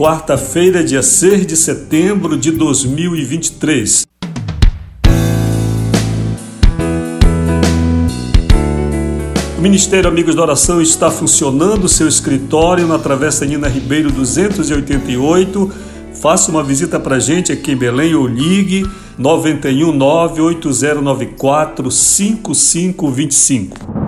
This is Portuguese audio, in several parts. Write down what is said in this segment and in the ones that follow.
quarta-feira, dia 6 de setembro de 2023. O Ministério Amigos da Oração está funcionando, seu escritório na Travessa Nina Ribeiro 288. Faça uma visita para a gente aqui em Belém ou ligue 919 8094 5525.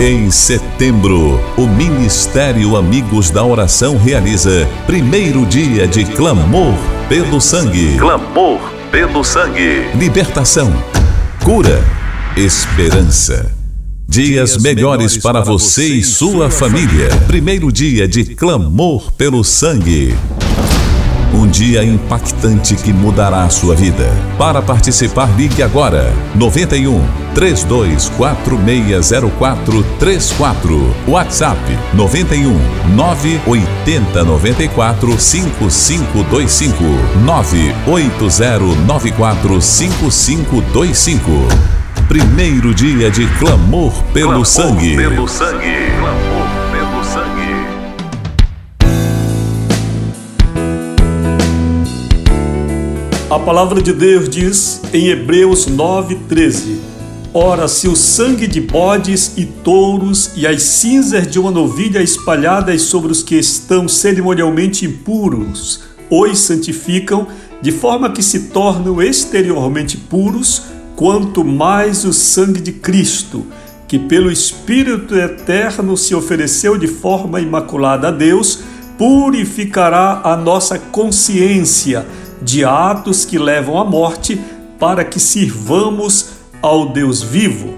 Em setembro, o Ministério Amigos da Oração realiza primeiro dia de clamor pelo sangue. Clamor pelo sangue. Libertação, cura, esperança. Dias melhores para você e sua família. Primeiro dia de clamor pelo sangue. Um dia impactante que mudará a sua vida. Para participar, ligue agora 91 32460434. WhatsApp 91 980 94 5525 98094 5525. Primeiro dia de clamor pelo Clamor sangue. Pelo sangue. A palavra de Deus diz em Hebreus 9:13: Ora, se o sangue de bodes e touros e as cinzas de uma novilha espalhadas sobre os que estão cerimonialmente impuros os santificam, de forma que se tornam exteriormente puros, quanto mais o sangue de Cristo, que pelo Espírito eterno se ofereceu de forma imaculada a Deus, purificará a nossa consciência de atos que levam à morte, para que sirvamos ao Deus vivo.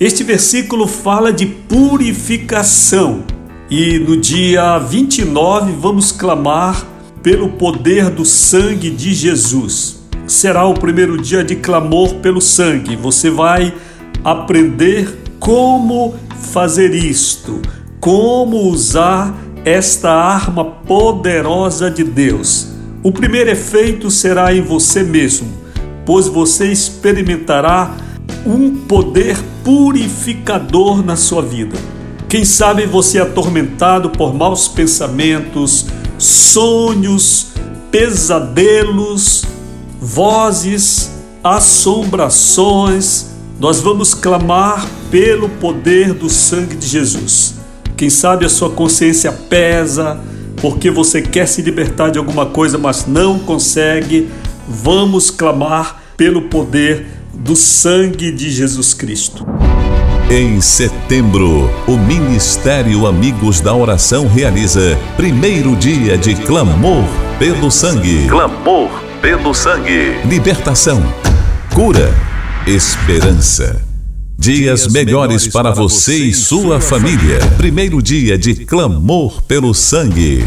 Este versículo fala de purificação e no dia 29 vamos clamar pelo poder do sangue de Jesus. Será o primeiro dia de clamor pelo sangue. Você vai aprender como fazer isto, como usar esta arma poderosa de Deus. O primeiro efeito será em você mesmo, pois você experimentará um poder purificador na sua vida. Quem sabe você é atormentado por maus pensamentos, sonhos, pesadelos, vozes, assombrações. Nós vamos clamar pelo poder do sangue de Jesus. Quem sabe a sua consciência pesa porque você quer se libertar de alguma coisa, mas não consegue. Vamos clamar pelo poder do sangue de Jesus Cristo. Em setembro, o Ministério Amigos da Oração realiza primeiro dia de clamor pelo sangue. Clamor pelo sangue. Libertação, cura, esperança. Dias melhores para você e sua família. Primeiro dia de clamor pelo sangue.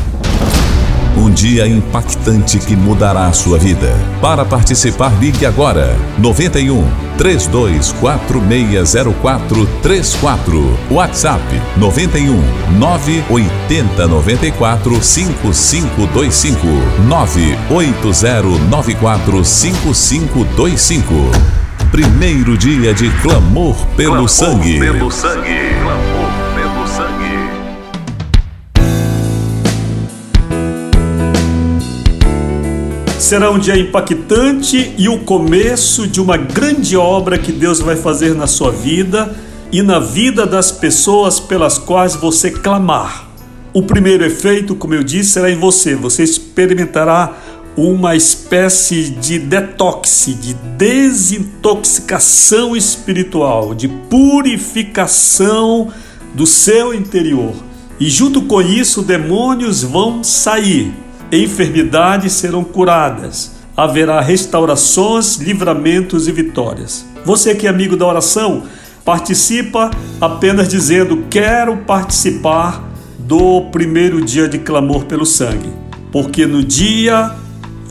Um dia impactante que mudará a sua vida. Para participar, ligue agora 91 32460434. WhatsApp 91 980 94 5525 98094 5525. Primeiro dia de clamor pelo Clamor sangue. Pelo sangue. Clamor pelo sangue. Será um dia impactante e o começo de uma grande obra que Deus vai fazer na sua vida e na vida das pessoas pelas quais você clamar. O primeiro efeito, como eu disse, será em você. Você experimentará uma espécie de detox, de desintoxicação espiritual, de purificação do seu interior. E junto com isso, demônios vão sair, enfermidades serão curadas, haverá restaurações, livramentos e vitórias. Você que é amigo da oração, participa apenas dizendo: Quero participar do primeiro dia de clamor pelo sangue, porque no dia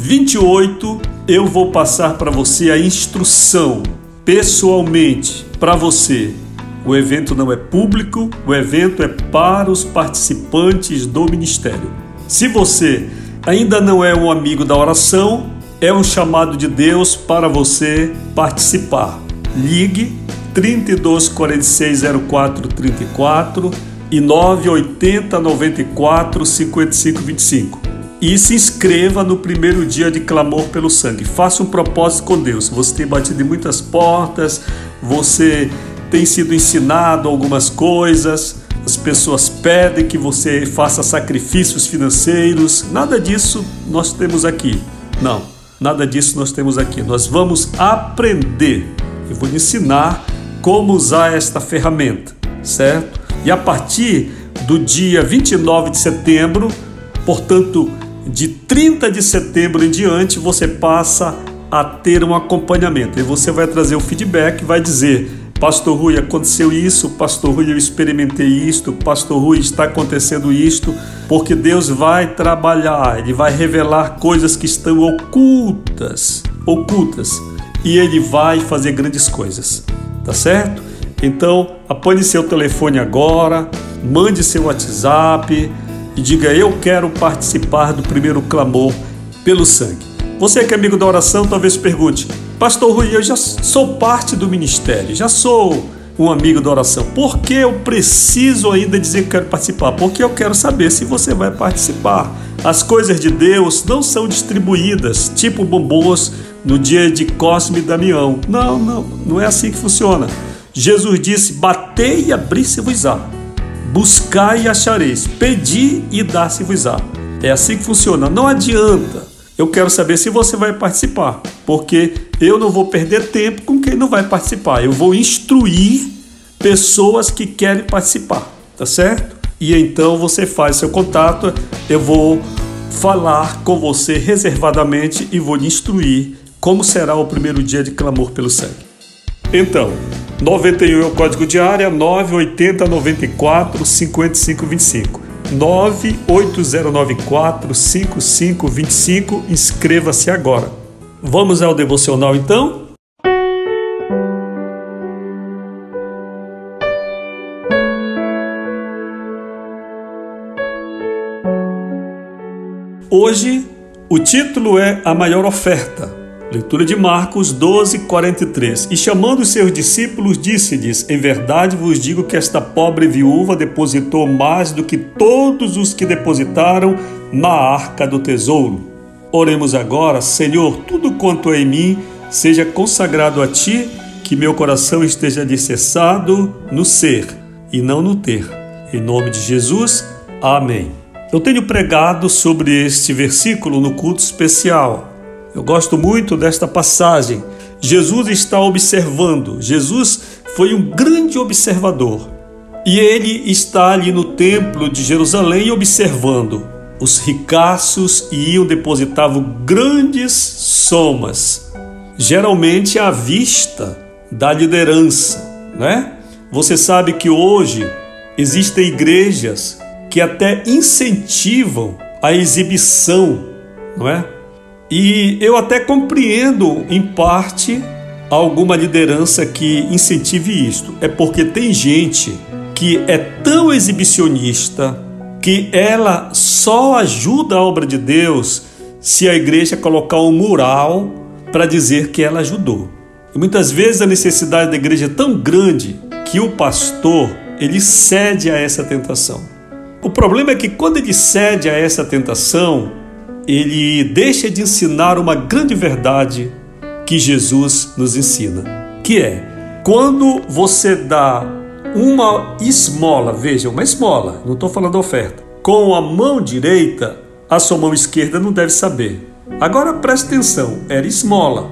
28 eu vou passar para você a instrução pessoalmente para você. O evento não é público, o evento é para os participantes do ministério. Se você ainda não é um amigo da oração, é um chamado de Deus para você participar. Ligue 32 46 04 34 e 980 94 55 25 e se inscreva no primeiro dia de clamor pelo sangue. Faça um propósito com Deus. Você tem batido em muitas portas, você tem sido ensinado algumas coisas, as pessoas pedem que você faça sacrifícios financeiros. Nada disso nós temos aqui. Não, nada disso nós temos aqui. Nós vamos aprender. Eu vou ensinar como usar esta ferramenta, certo? E a partir do dia 29 de setembro, portanto, de 30 de setembro em diante, você passa a ter um acompanhamento. E você vai trazer o feedback, vai dizer: Pastor Rui, aconteceu isso, Pastor Rui, eu experimentei isto, Pastor Rui, está acontecendo isto, porque Deus vai trabalhar, Ele vai revelar coisas que estão ocultas, ocultas, e Ele vai fazer grandes coisas, tá certo? Então, apanhe seu telefone agora, mande seu WhatsApp, e diga: Eu quero participar do primeiro clamor pelo sangue. Você que é amigo da oração, talvez pergunte: Pastor Rui, eu já sou parte do ministério, já sou um amigo da oração. Por que eu preciso ainda dizer que quero participar? Porque eu quero saber se você vai participar. As coisas de Deus não são distribuídas tipo bombons no dia de Cosme e Damião. Não, não, não é assim que funciona. Jesus disse: Batei e abri-se-vos-á. Buscai e achareis, pedi e dar-se-vos-á. É assim que funciona. Não adianta. Eu quero saber se você vai participar, porque eu não vou perder tempo com quem não vai participar. Eu vou instruir pessoas que querem participar, tá certo? E então você faz seu contato, eu vou falar com você reservadamente e vou lhe instruir como será o primeiro dia de clamor pelo sangue. Então, 91 é o código de área, 980 94 55 25. 98094 5525. Inscreva-se agora. Vamos ao devocional então? Hoje o título é A Maior Oferta. Leitura de Marcos 12, 43. E chamando seus discípulos, disse-lhes: Em verdade vos digo que esta pobre viúva depositou mais do que todos os que depositaram na arca do tesouro. Oremos agora, Senhor, tudo quanto é em mim seja consagrado a ti, que meu coração esteja alicerçado no ser e não no ter. Em nome de Jesus, amém. Eu tenho pregado sobre este versículo no culto especial eu gosto muito desta passagem. Jesus está observando. Jesus foi um grande observador. E ele está ali no templo de Jerusalém observando. Os ricaços iam depositavam grandes somas, geralmente à vista da liderança, né? Você sabe que hoje existem igrejas que até incentivam a exibição, não é? E eu até compreendo, em parte, alguma liderança que incentive isto. É porque tem gente que é tão exibicionista que ela só ajuda a obra de Deus se a igreja colocar um mural para dizer que ela ajudou. E muitas vezes a necessidade da igreja é tão grande que o pastor ele cede a essa tentação. O problema é que quando ele cede a essa tentação, ele deixa de ensinar uma grande verdade que Jesus nos ensina, que é quando você dá uma esmola, veja, uma esmola, não estou falando oferta, com a mão direita, a sua mão esquerda não deve saber. Agora preste atenção, era esmola,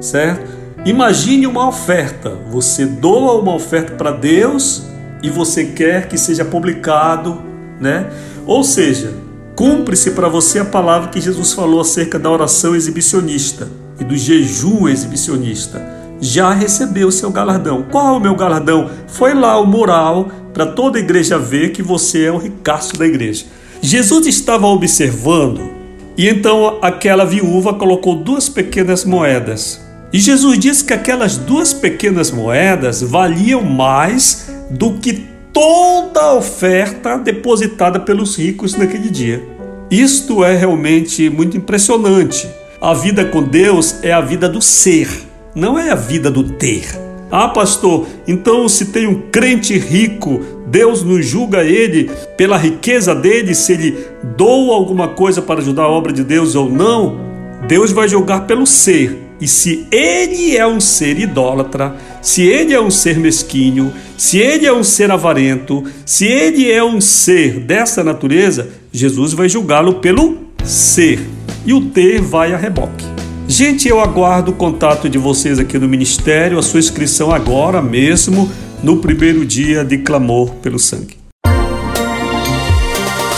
certo? Imagine uma oferta. Você doa uma oferta para Deus e você quer que seja publicado, né? Ou seja, Cumpre-se para você a palavra que Jesus falou acerca da oração exibicionista e do jejum exibicionista. Já recebeu seu galardão. Qual é o meu galardão? Foi lá o mural para toda a igreja ver que você é o ricaço da igreja. Jesus estava observando E então aquela viúva colocou duas pequenas moedas. E Jesus disse que aquelas duas pequenas moedas valiam mais do que toda a oferta depositada pelos ricos naquele dia. Isto é realmente muito impressionante. A vida com Deus é a vida do ser, não é a vida do ter. Ah, pastor, então se tem um crente rico, Deus nos julga ele pela riqueza dele, se ele doa alguma coisa para ajudar a obra de Deus ou não? Deus vai julgar pelo ser. E se ele é um ser idólatra, se ele é um ser mesquinho, se ele é um ser avarento, se ele é um ser dessa natureza, Jesus vai julgá-lo pelo ser. E o ter vai a reboque. Gente, eu aguardo o contato de vocês aqui no Ministério, a sua inscrição agora mesmo, no primeiro dia de clamor pelo sangue.